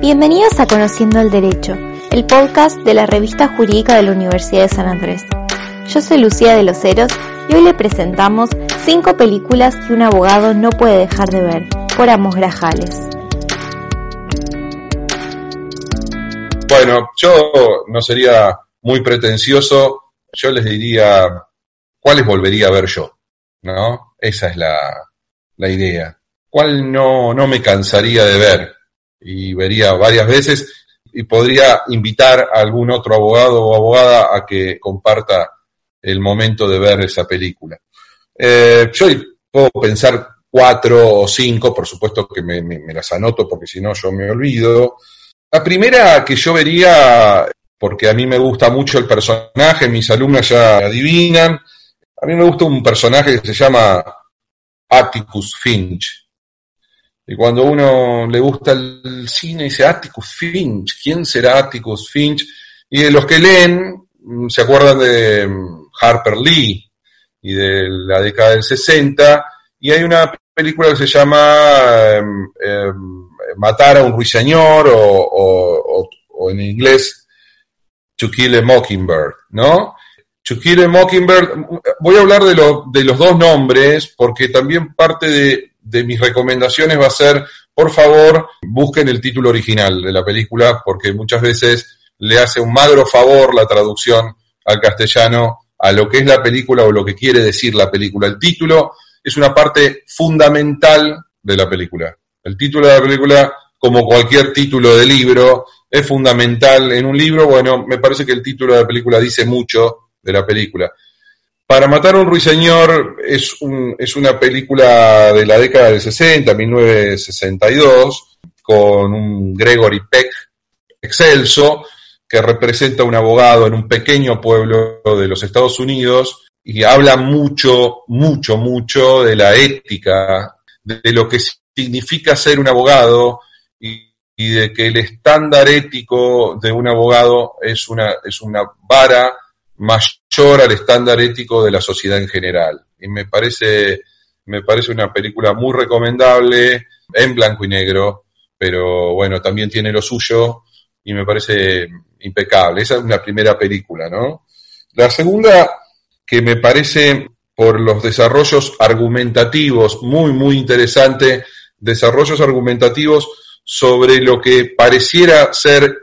Bienvenidos a Conociendo el Derecho, el podcast de la revista jurídica de la Universidad de San Andrés. Yo soy Lucía de los Heros y hoy le presentamos cinco películas que un abogado no puede dejar de ver, por Amos Grajales. Bueno, yo no sería muy pretencioso, yo les diría cuáles volvería a ver yo, ¿no? Esa es la, la idea. ¿Cuál no, no me cansaría de ver? Y vería varias veces y podría invitar a algún otro abogado o abogada a que comparta el momento de ver esa película. Eh, yo puedo pensar cuatro o cinco, por supuesto que me, las anoto porque si no yo me olvido. La primera que yo vería, porque a mí me gusta mucho el personaje, mis alumnas ya adivinan, a mí me gusta un personaje que se llama Atticus Finch. Y cuando uno le gusta el cine, dice Atticus Finch, ¿quién será Atticus Finch? Y de los que leen, mm, se acuerdan de mm, Harper Lee y de la década del 60, y hay una película que se llama em, em, Matar a un ruiseñor o, en inglés To Kill a Mockingbird, ¿no? To Kill a Mockingbird, voy a hablar de los dos nombres porque también parte de, de mis recomendaciones va a ser, por favor, busquen el título original de la película, porque muchas veces le hace un magro favor la traducción al castellano a lo que es la película o lo que quiere decir la película. El título es una parte fundamental de la película. El título de la película, como cualquier título de libro, es fundamental en un libro. Bueno, me parece que el título de la película dice mucho de la película. Para matar a un ruiseñor es, un, es una película de la década del 60, 1962, con un Gregory Peck excelso, que representa a un abogado en un pequeño pueblo de los Estados Unidos y habla mucho, mucho, mucho de la ética, de lo que significa ser un abogado y, de que el estándar ético de un abogado es una vara mayor al estándar ético de la sociedad en general. Y me parece, me parece una película muy recomendable, en blanco y negro, pero bueno, también tiene lo suyo y me parece impecable. Esa es una primera película, ¿no? La segunda, que me parece por los desarrollos argumentativos, muy, muy interesante, desarrollos argumentativos sobre lo que pareciera ser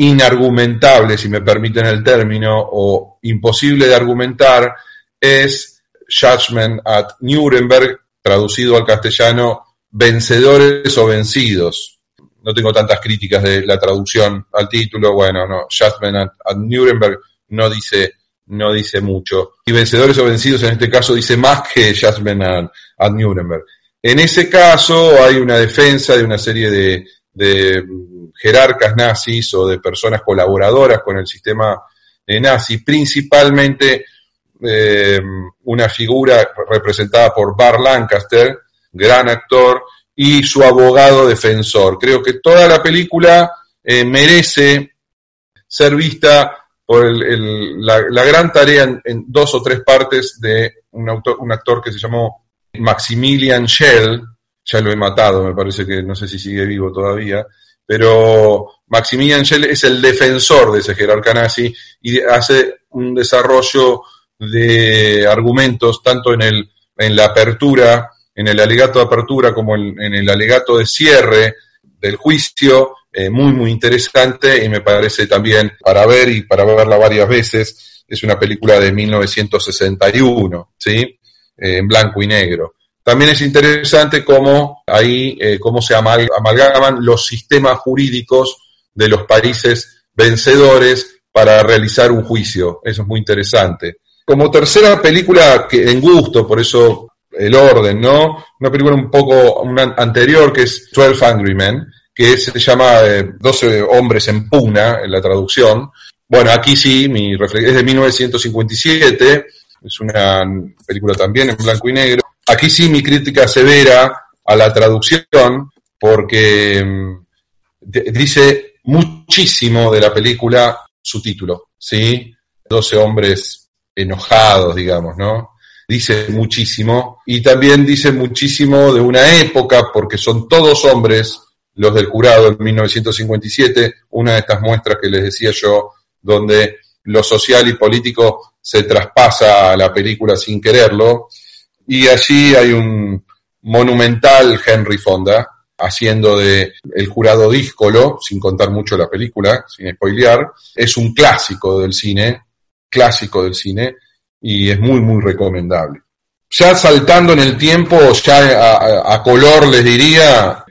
inargumentable, si me permiten el término, o imposible de argumentar, es Judgment at Nuremberg, traducido al castellano, vencedores o vencidos. No tengo tantas críticas de la traducción al título, bueno, no, Judgment at, Nuremberg no dice, no dice mucho. Y vencedores o vencidos en este caso dice más que Judgment at, at Nuremberg. En ese caso hay una defensa de una serie de, de jerarcas nazis o de personas colaboradoras con el sistema nazi, principalmente eh, una figura representada por Bar Lancaster, gran actor, y su abogado defensor. Creo que toda la película eh, merece ser vista por la, gran tarea en, dos o tres partes de un, autor, un actor que se llamó Maximilian Schell, ya lo he matado, me parece que no sé si sigue vivo todavía, pero Maximilian Schell es el defensor de ese jerarca nazi y hace un desarrollo de argumentos tanto en, el, en la apertura, en el alegato de apertura como en, el alegato de cierre del juicio, eh, muy, muy interesante y me parece también para ver y para verla varias veces, es una película de 1961, ¿sí? Eh, en blanco y negro. También es interesante cómo ahí eh, cómo se amalgaman los sistemas jurídicos de los países vencedores para realizar un juicio. Eso es muy interesante. Como tercera película que en gusto, por eso el orden, ¿no? Una película un poco anterior que es 12 Angry Men, que se llama 12 eh, hombres en puna en la traducción. Bueno, aquí sí, mi es de 1957, es una película también en blanco y negro Aquí sí mi crítica severa a la traducción, porque mm, dice muchísimo de la película su título, ¿sí? 12 hombres enojados, digamos, ¿no? Dice muchísimo y también dice muchísimo de una época, porque son todos hombres los del jurado en 1957, una de estas muestras que les decía yo, donde lo social y político se traspasa a la película sin quererlo, y allí hay un monumental Henry Fonda haciendo de el jurado díscolo, sin contar mucho la película, sin spoilear, es un clásico del cine, clásico del cine, y es muy, muy recomendable. Ya saltando en el tiempo, ya a, color les diría,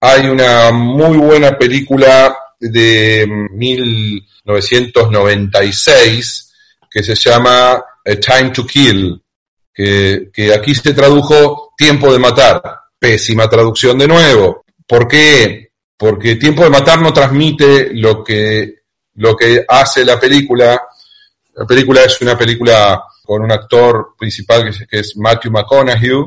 hay una muy buena película de 1996 que se llama A Time to Kill, que, aquí se tradujo Tiempo de Matar. Pésima traducción de nuevo. ¿Por qué? Porque Tiempo de Matar no transmite lo que, lo que hace la película. La película es una película con un actor principal que es, que es Matthew McConaughey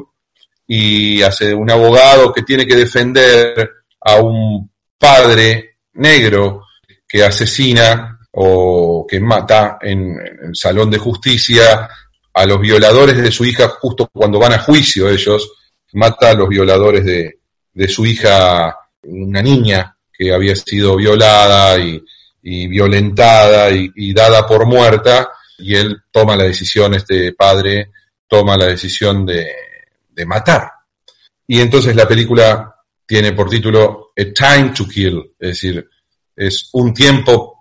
y hace un abogado que tiene que defender a un padre negro que asesina o que mata en, el salón de justicia a los violadores de su hija justo cuando van a juicio ellos, mata a los violadores de, de su hija, una niña que había sido violada y, violentada y, dada por muerta, y él toma la decisión, este padre toma la decisión de, de matar. Y entonces la película tiene por título A Time to Kill, es decir, es un tiempo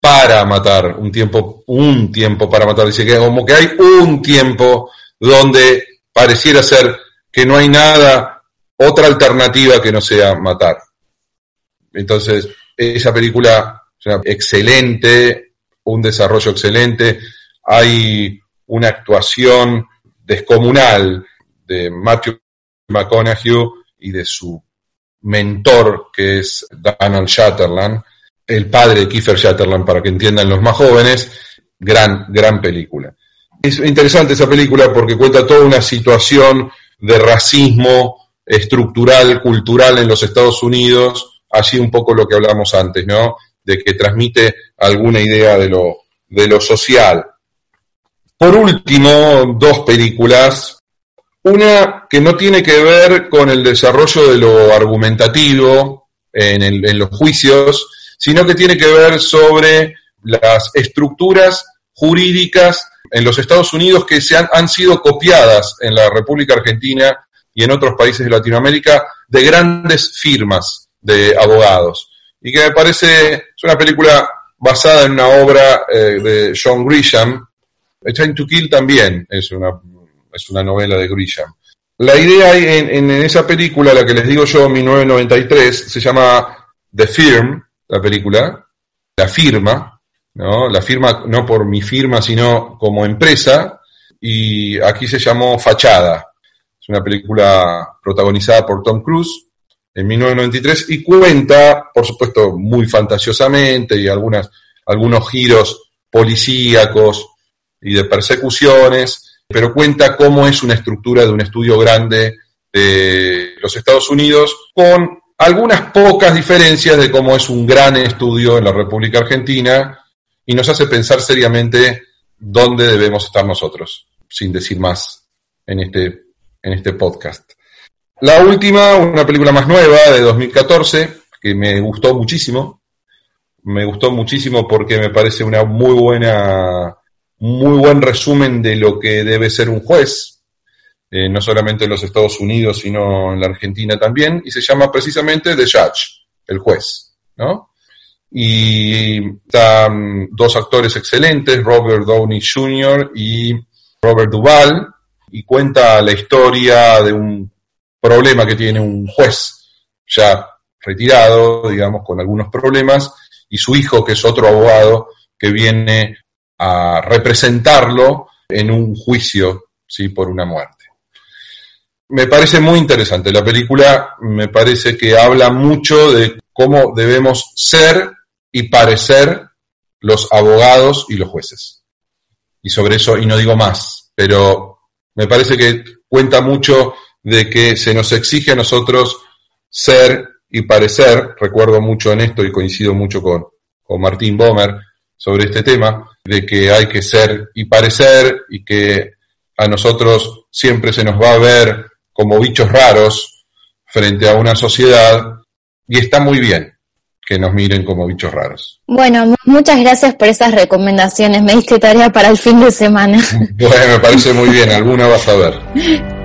para matar, un tiempo, un tiempo para matar. Dice que como que hay un tiempo donde pareciera ser que no hay nada, otra alternativa que no sea matar. Entonces, esa película excelente, un desarrollo excelente, hay una actuación descomunal de Matthew McConaughey y de su mentor, que es Donald Shatterland, el padre de Kiefer Shatterland, para que entiendan los más jóvenes, gran, gran película. Es interesante esa película porque cuenta toda una situación de racismo estructural, cultural en los Estados Unidos, así un poco lo que hablamos antes, ¿no? De que transmite alguna idea de lo, de lo social. Por último, dos películas una que no tiene que ver con el desarrollo de lo argumentativo en, los juicios, sino que tiene que ver sobre las estructuras jurídicas en los Estados Unidos que se han, han, sido copiadas en la República Argentina y en otros países de Latinoamérica de grandes firmas de abogados. Y que me parece, es una película basada en una obra eh, de John Grisham. A Time to Kill también es una es una novela de Grisham. La idea en, en, esa película, la que les digo yo, 1993, se llama The Firm, la película, la firma, ¿no? La firma no por mi firma, sino como empresa, y aquí se llamó Fachada. Es una película protagonizada por Tom Cruise en 1993 y cuenta, por supuesto, muy fantasiosamente y algunas, algunos giros policíacos y de persecuciones, pero cuenta cómo es una estructura de un estudio grande de los Estados Unidos, con algunas pocas diferencias de cómo es un gran estudio en la República Argentina y nos hace pensar seriamente dónde debemos estar nosotros, sin decir más en este, en este podcast. La última, una película más nueva de 2014, que me gustó muchísimo. Me gustó muchísimo porque me parece una muy buena muy buen resumen de lo que debe ser un juez, eh, no solamente en los Estados Unidos, sino en la Argentina también, y se llama precisamente The Judge, el juez, ¿no? Y están dos actores excelentes, Robert Downey Jr. y Robert Duvall, y cuenta la historia de un problema que tiene un juez ya retirado, digamos, con algunos problemas, y su hijo, que es otro abogado, que viene a representarlo en un juicio ¿sí? por una muerte. Me parece muy interesante. La película me parece que habla mucho de cómo debemos ser y parecer los abogados y los jueces. Y sobre eso, y no digo más, pero me parece que cuenta mucho de que se nos exige a nosotros ser y parecer, recuerdo mucho en esto y coincido mucho con, con Martín Bomer sobre este tema, de que hay que ser y parecer y que a nosotros siempre se nos va a ver como bichos raros frente a una sociedad y está muy bien que nos miren como bichos raros. Bueno, muchas gracias por esas recomendaciones. Me diste tarea para el fin de semana. Bueno, me parece muy bien. Alguna vas a ver.